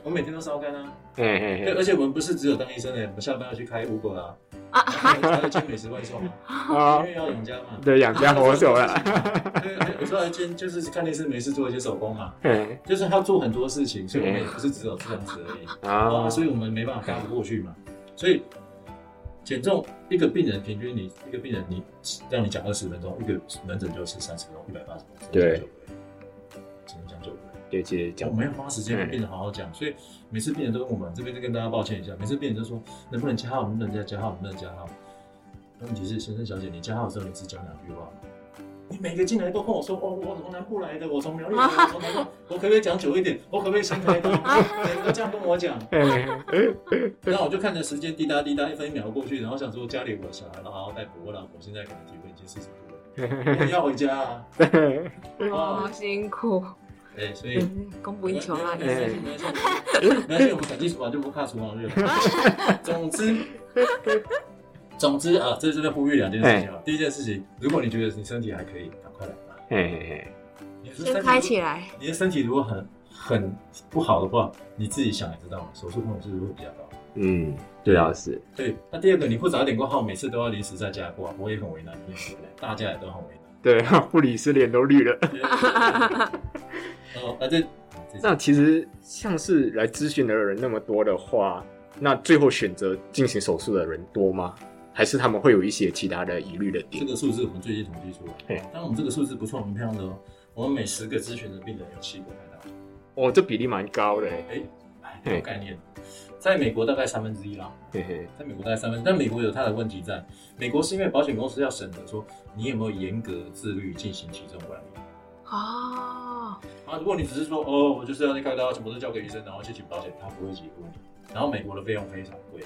我每天都烧干啊。对，而且我们不是只有当医生的，我们下班要去开 Uber 啊，啊！还要兼美食外送啊，啊 因为要养家嘛。对，养家活口了，对，有时候还兼就是看电视没事做一些手工嘛，嘿就是他做很多事情，所以我们也不是只有这样子而已。啊啊，，所以我们没办法干不过去嘛。所以减重一个病人平均你一个病人你让你讲二十分钟，一个门诊就是三十分钟，一百八十分钟，对只能讲九个。对，接着讲我，们要花时间跟病人好好讲，所以每次病人都跟我们这边就跟大家抱歉一下，每次病人都说能不能加号，能不能加加号，能不能加号？问题是先生小姐，你加号的时候你只讲两句话，你每个进来都跟我说哦，我从南部来的，我从苗栗来的，我从南部，我可不可以讲久一点？我可不可以先开刀？每个都这样跟我讲，然后我就看着时间滴答滴答，一分一秒过去，然后想说家里我小孩，然后好好带补，我老婆现在可能体会已经四十多了，我也要回家啊。哦，好辛苦，哎，所以。供不应求啊！没关系，没关系，没关系，我们赶紧厨房就不怕厨房热。总之，总之啊，这是在呼吁两件事情啊。第一件事情，如果你觉得你身体还可以，赶快来吧。嘿嘿嘿，你的身体先开起来，你的身体如果很很不好的话，你自己想也知道嘛，手术风险是不是会比较高？嗯，对啊是，对。那第二个，你不早一点挂号，每次都要临时在家挂，我也很为难，大家也都很为难。对，护理师脸都绿了。哦，那这那其实像是来咨询的人那么多的话，那最后选择进行手术的人多吗？还是他们会有一些其他的疑虑的点这点？个数字我们最近统计出嘿来，当然我们这个数字不错，蛮漂亮的哦。我们每十个咨询的病人有七个开刀。哦，这比例蛮高的欸。哎，哎，有概念。在美国大概三分之一啦，嘿嘿，在美国大概三分，但美国有它的问题在。美国是因为保险公司要审核说你有没有严格自律进行体重管理哦，啊。如果你只是说哦，我就是要去开刀，什么都交给医生，然后去请保险，他不会解问题。然后美国的费用非常贵，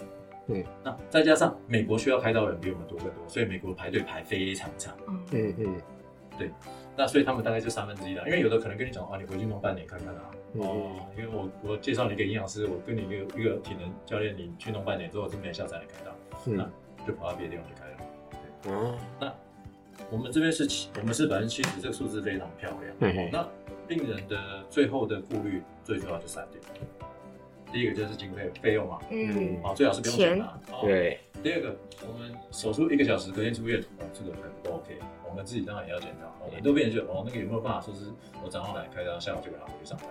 嗯，那再加上美国需要开刀的人比我们多更多，所以美国排队排非常长。嗯，嗯对那所以他们大概就三分之一了，因为有的可能跟你讲啊，你回去弄半年看看啊。嗯哦，因为我我介绍你给营养师，我跟你一个一个体能教练，你去弄半年之后，真没效才能开刀，嗯那就跑到别的地方去开了。哦，那我们这边是七，我们是百分之七十，这个数字非常漂亮。嘿嘿那病人的最后的顾虑，最主要就三点。第一个就是经费费用嘛，嗯，啊，最好是不用钱嘛。哦。对，第二个，我们手术一个小时，隔天出院，哦，这个很不 OK。我们自己当然也要检查。哦，很多病人就哦，那个有没有办法说是我早上来开刀，下午就给他回去上班。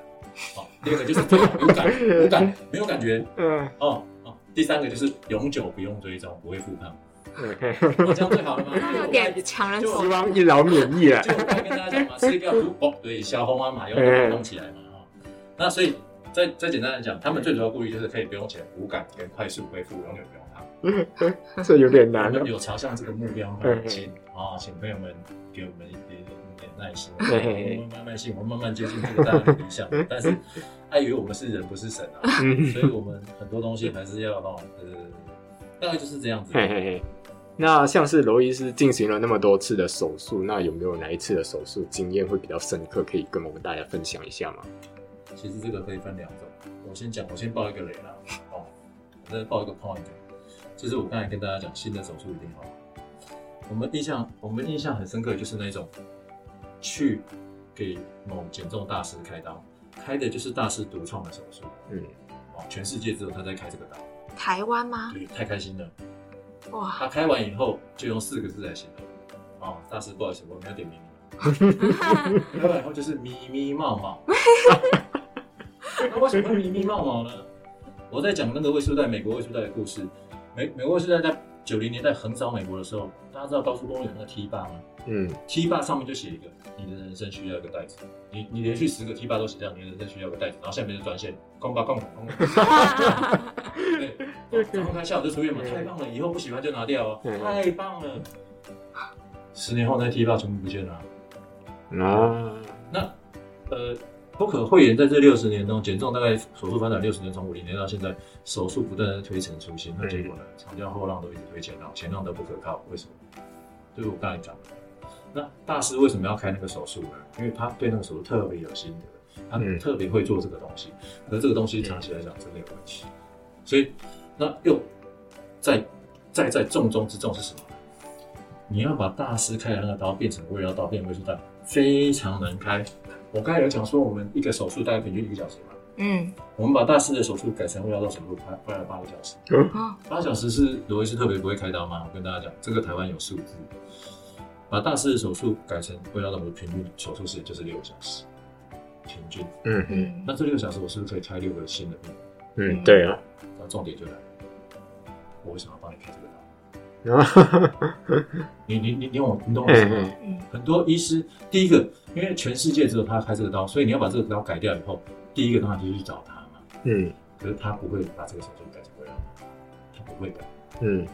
好，第二个就是最好无感，无感没有感觉。嗯哦哦，第三个就是永久不用追踪，不会复胖。嗯，哦，这样最好了吗？那有点强人所希望一劳免疫啊。就我跟大家讲嘛，吃一个毒哦，对，小红啊嘛，要把它弄起来嘛哈。那所以再再简单的讲，他们最主要顾虑就是可以不用钱、无感跟快速恢复，永远不用胖。这有点我难哦。有朝向这个目标，嗯请啊，请朋友们给我们一点一点耐心，我们慢慢信，我们慢慢接近这个大家的理想。但是碍于我们是人不是神啊，嗯所以我们很多东西还是要哦，呃，大概就是这样子。嘿嘿嘿。那像是罗医师进行了那么多次的手术，那有没有哪一次的手术经验会比较深刻，可以跟我们大家分享一下吗？其实这个可以分两种。我先讲，我先爆一个雷啦，哦，我再爆一个 point，就是我刚才跟大家讲，新的手术一定好。我们印象，我们印象很深刻，就是那种去给某减重大师开刀，开的就是大师独创的手术，嗯，哦，全世界只有他在开这个刀，台湾吗？对，太开心了。哇，他开完以后就用四个字来形容，哦，大师不好意思，我没有点名你。开完以后就是咪咪冒冒。那为什么会咪咪冒冒呢？我在讲那个魏书代美国魏书代的故事。美美国魏书代在九零年代横扫美国的时候，大家知道高速公路有那个 T 坝吗嗯，？T 坝上面就写一个，你的人生需要一个袋子。你你连续十个 T 坝都写这样，你的人生需要一个袋子，然后下面就专线，空吧空空空。对，然后开下午就出院嘛，太棒了，以后不喜欢就拿掉哦，嗯太棒了。十年后那 T 坝全部不见了。啊，那呃，不可讳言，在这六十年中，减重大概手术发展六十年，从五零年到现在，手术不断的推陈出新，那结果呢，长江后浪都一直推前浪，前浪都不可靠，为什么？就是我刚才讲的。那大师为什么要开那个手术呢？因为他对那个手术特别有心得，他嗯特别会做这个东西，可是这个东西长期来讲真的有问题，所以那又在在在重中之重是什么？你要把大师开的那个刀变成微疗刀，变成微术刀，非常难开。我刚才有讲说，我们一个手术大概平均一个小时嘛，嗯，我们把大师的手术改成微疗刀手术，花花了八个小时。嗯，八小时是罗医师特别不会开刀吗？我跟大家讲，这个台湾有数字，把大师的手术改成微疗刀的平均手术时间就是六个小时，平均。嗯嗯，那这六个小时我是不是可以开六个新的病？嗯，对啊，那重点就来了，我为什么要帮你开这个 你你你你懂我你懂我意思吗？很多医师，第一个，因为全世界只有他开这个刀，所以你要把这个刀改掉以后，第一个当然就是去找他嘛。嗯可是他不会把这个手术改成微疗刀，他不会改。嗯，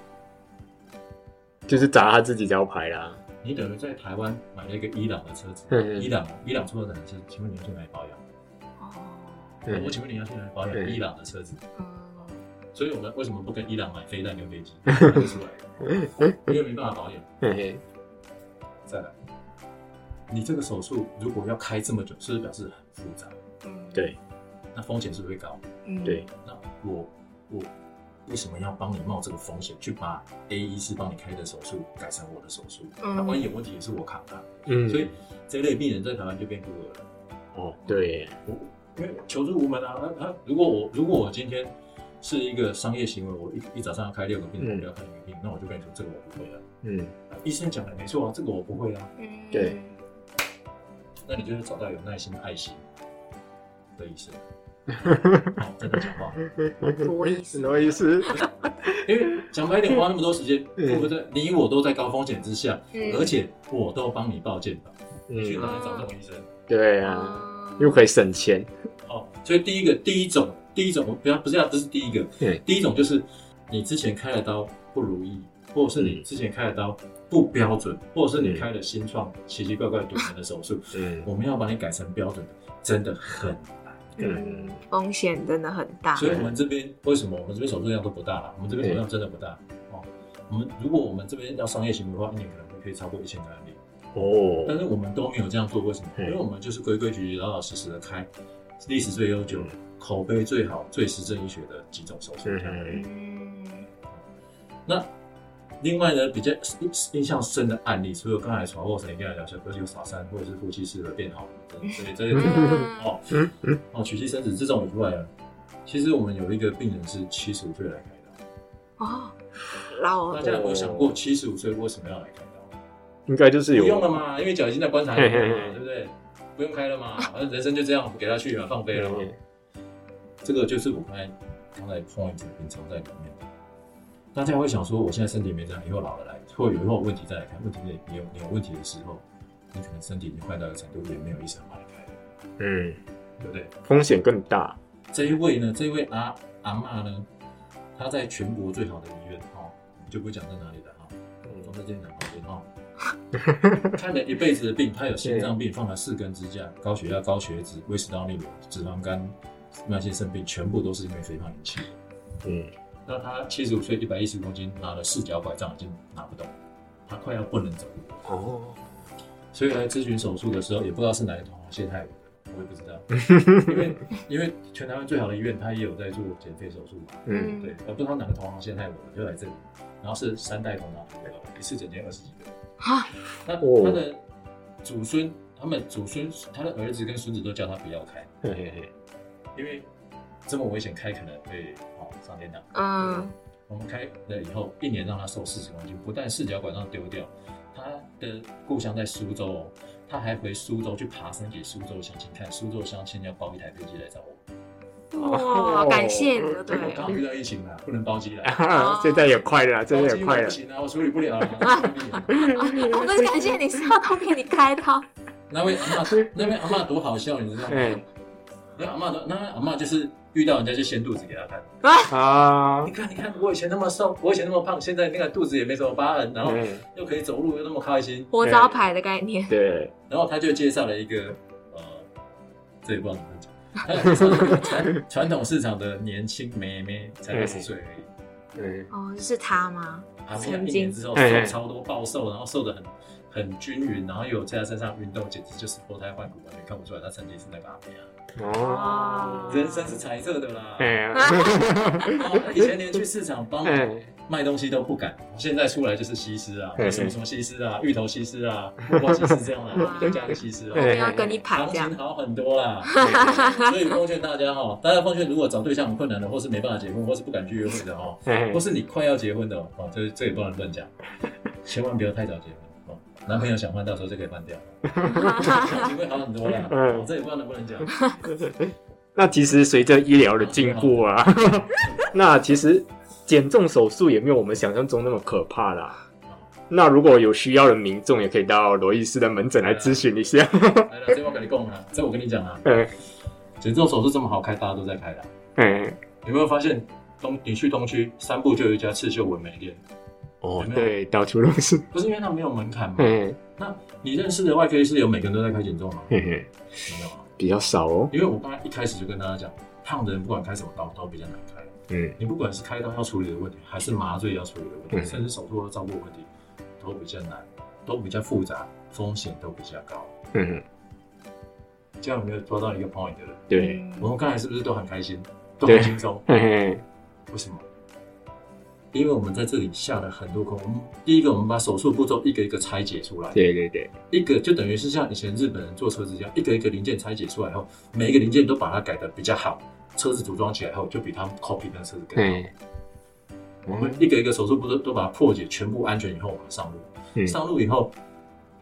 就是砸他自己招牌啦。你等于在台湾买了一个伊朗的车子，嗯伊朗伊朗出的人是，请问你要去哪里保养？哦，嗯我请问你要去哪里保养嗯伊朗的车子？嗯，所以我们为什么不跟伊朗买飞弹跟飞机？不出来，因为没办法保养。嘿嘿，再来，你这个手术如果要开这么久，是不是表示很复杂？嗯，对那风险是不是会高？嗯，对，那我我为什么要帮你冒这个风险，去把 A 医师帮你开的手术改成我的手术？嗯那万一有问题也是我扛啊。嗯，所以这类病人在台湾就变孤儿了。哦，对，我因为求助无门啊，那他如果我如果我今天是一个商业行为，我一一早上要开六个病，嗯我不要开一个病，那我就跟你说这个我不会啊。嗯医生讲的没错啊，这个我不会啊。嗯，对那你就是找到有耐心、爱心的医生。好，真的讲话，多意思什，么意思？因为讲白一点，花那么多时间，嗯对不对？你我都在高风险之下，嗯而且我都帮你报健保，你去嗯，哪里找这种医生？对啊，哦又可以省钱。哦，所以第一个，第一种，第一种，我不要不是要，这是第一个，对。第一种就是你之前开的刀不如意，或者是你嗯。之前开的刀不标准，或者是你嗯开的新创奇奇怪怪多年的手术，嗯我们要把你改成标准的，真的很难。嗯，风险真的很大，所以我们这边为什么我们这边手术量都不大了？我们这边手术量真的不大。哦。我们如果我们这边要商业行为的话，一年可能会可以超过一千个案例，哦。但哦，是我们都没有这样做，为什么？因嗯为我们就是规规矩矩、老老实实的开，历史最悠久、嗯口碑最好、最实证医学的几种手术。那另外呢，比较印印象深的案例，除了刚才传沃神跟大家聊，小哥有傻三或者是夫妻适合变好了，所以这类嗯。哦。哦娶妻生子这种以外呢，其实我们有一个病人是七十五岁来开刀，哦，老大家有没有想过七十五岁为什么要来开刀？应该就是有。不用了嘛，因为脚已经在棺材里了对不对？不用开了嘛，反正人生就这样给他去嘛，放飞了嘛。嗯这个就是我刚才刚才 point 隐藏在里面的。大家会想说，我现在身体没这样，以后老了来，或有以后有问题再来看。问题是你有你有问题的时候，你可能身体已经坏到一个程度，也没有医生帮你开了，嗯，对不对？风险更大。这一位呢，这一位阿阿嬷呢，她在全国最好的医院哦，我就不讲在哪里了哈，中正健南旁边哈，看了一辈子的病，她有心脏病，放了四根支架，高血压、高血脂、胃食道逆流、脂肪肝、慢性生病，全部都是因为肥胖引起的。嗯那他七十五岁，一百一十公斤，拿了四脚拐杖，已经拿不动，他快要不能走路了。哦，所以来咨询手术的时候，也不知道是哪一头线害我的。我也不知道，因为因为全台湾最好的医院，他也有在做减肥手术嘛。嗯，对，我不知道哪个同行先害我的，就来这里，然后是三代同堂，一次整间二十几个。哈，那哦他的祖孙，他们祖孙，他的儿子跟孙子都叫他不要开，嘿嘿嘿，因为这么危险开可能会哦上天堂。嗯，我们开了以后，一年让他瘦四十公斤，不但四脚管上丢掉，他的故乡在苏州哦，他还回苏州去爬山给苏州乡亲看，苏州乡亲要包一台飞机来找我。哇，感谢你，对我刚遇到疫情了，不能包机了，现在也快了，真的也快了我不。行啊，我处理不了了。我不是感谢你，是要都给你开刀。那位阿妈，那位阿妈多好笑，你知道吗？哎那阿妈的，那阿妈就是遇到人家就掀肚子给他看。啊？你，看，你看，我以前那么瘦，我以前那么胖，现在那个肚子也没什么疤痕，然后嗯又可以走路，又那么开心。活招牌的概念，对，然后他就介绍了一个，呃，这也不知道怎么讲，传 传统市场的年轻妹妹，才二十岁而已。对，哦，是他吗？啊，曾经一年之后哎瘦超多，暴瘦，然后瘦的很很均匀，然后又有在他身上运动，简直就是脱胎换骨，完全看不出来他曾经是那个阿妹啊。哦，人生是彩色的啦。以前连去市场帮 哎，卖东西都不敢，现在出来就是西施啊，嗯什么什么西施啊，芋头西施啊，木瓜西施这样的，就加个西施啊，我要跟你排行这样。情。好很多啦。所以奉劝大家哈，大家奉劝如果找对象很困难的，或是没办法结婚，或是不敢去约会的哦，哎。或是你快要结婚的哦，这这也不能乱讲，千万不要太早结婚。哦，男朋友想换，到时候就可以换掉，行情会好很多啦。嗯哦，这也不知道能不能讲。那其实随着医疗的进步啊，那其实减重手术也没有我们想象中那么可怕啦。那如果有需要的民众，也可以到罗医师的门诊来咨询一下。来了，这我跟你讲啊，这我跟你讲啊，嗯减重手术这么好开，大家都在开的。嗯，有没有发现东你去东区三步就有一家刺绣纹眉店？哦对，到处都是。不是因为它没有门槛吗？嗯那你认识的外科医师有每个人都在开减重吗？嘿嘿，没有啊，比较少哦。因为我刚才一开始就跟大家讲，胖的人不管开什么刀都比较难开。嗯你不管是开刀要处理的问题，还是麻醉要处理的问题，嗯甚至手术要照顾的问题，都比较难，都比较复杂，风险都比较高。嗯，这样有没有抓到一个 point 的人？对，嗯我们刚才是不是都很开心，都很轻松？嘿嘿，为什么？因为我们在这里下了很多功。我们第一个，我们把手术步骤一个一个拆解出来，对对对，一个就等于是像以前日本人做车子一样，一个一个零件拆解出来后，每一个零件都把它改的比较好，车子组装起来后就比他们 copy 那车子更好。嘿，我们一个一个手术步骤都把它破解，全部安全以后，我们上路。嗯上路以后，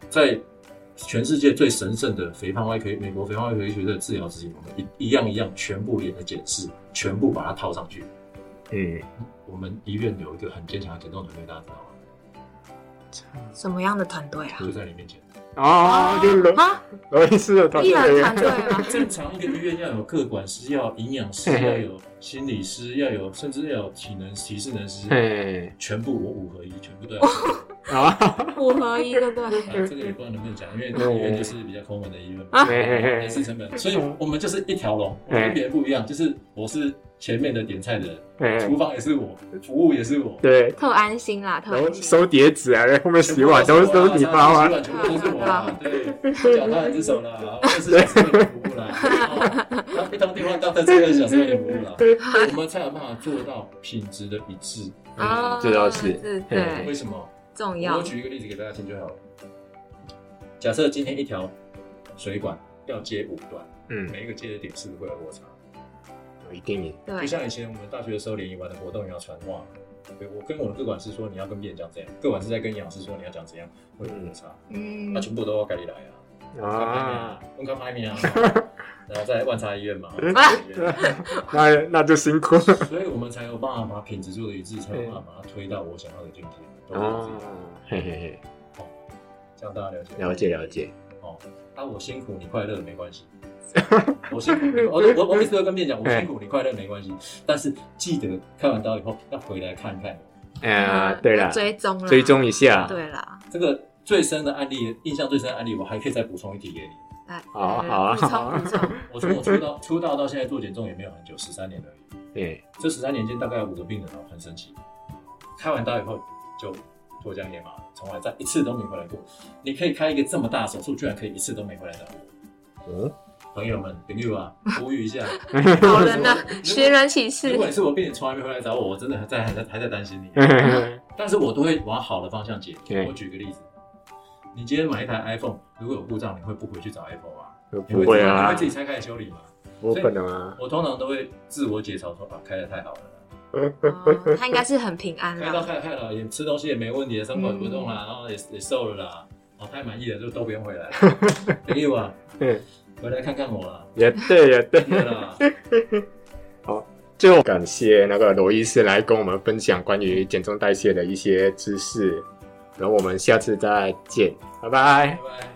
在全世界最神圣的肥胖外科，美国肥胖外科医学的治疗之前，我们一一样一样全部连着检视，全部把它套上去。嗯，我们医院有一个很坚强的减重团队，大家知道吗？什么样的团队啊？就在你面前。啊，就罗啊，罗医师的团队团队吗？正常一个医院要有各管师，要有营养师，要有心理师，要有甚至要有体能体适能师，全部我五合一，全部都要 有。啊，五合一，对不对？啊，这个也不知道能不能讲，因为医院就是比较抠门的医院嘛，啊。嘿嘿嘿。人事成本，所以我们就是一条龙，跟别人不一样，就是我是前面的点菜的人，嘿厨房也是我，服务也是我，对，特安心啦，特然后安心。收碟子啊，后面洗碗都是都是你包啊洗，碗全部都是我啦，对，脚踏两只手啦，二十四小时服务啦，哦 然后一通电话到二十四小时为你服务啦，我们才有办法做到品质的一致。啊，这倒是。是嘿为，什么？重要。我。举一个例子给大家听就好了。假设今天一条水管要接五段，嗯，每一个接的点是不是会有落差？有一定。对。就，像以前我们大学的时候联谊玩的活动也要传话，对我跟我的各管师说你要跟别人讲怎样，各管师在跟营养师说你要讲怎样，会有落差，嗯。那、，全部都要改你来啊，啊，公开拍面啊，然后在万茶医院嘛，那那就辛苦了。所以我们才有办法把品质做的一致，才有办法把它推到我想要的境界。都是啊自己，嘿嘿嘿，这样大家了解了解了解，哦。啊，我辛苦你快乐没关系，我辛苦你，我我我每次都跟别人讲，我辛苦你快乐没关系，但是记得开完刀以后要回来看看哎呀，对要了，追踪啦，追踪一下，对啦，这个最深的案例，印象最深的案例，我还可以再补充一题给你。哎，好好啊补充好啊补充，我从我出道出道到现在做减重也没有很久，十三年而已。对，这十三年间大概有五个病人哦，很神奇，开完刀以后就脱缰野马，从来再一次都没回来过。你可以开一个这么大手术，居然可以一次都没回来的。嗯，朋友们、朋友啊，呼吁一下，好人的寻人启事如。果你是我病人，从来没回来找我，我真的还在还在还在担心你。但是我都会往好的方向解决。我举个例子，你今天买一台 iPhone，如果有故障，你会不回去找 Apple 吗？不会啊你啊会自，己拆开来修理吗？不可能啊。我通常都会自我解嘲说啊，开的太好了啦，哦他应该是很平安开到啦。开开了，也吃东西也没问题，伤口也不动啦，然后也也瘦了啦，哦，太满意了，就都不用回来了。朋友啊，嗯，回来看看我啦，也对，也对。对啦，最后感谢那个罗医师来跟我们分享关于减重代谢的一些知识，然后我们下次再见，拜拜拜。拜。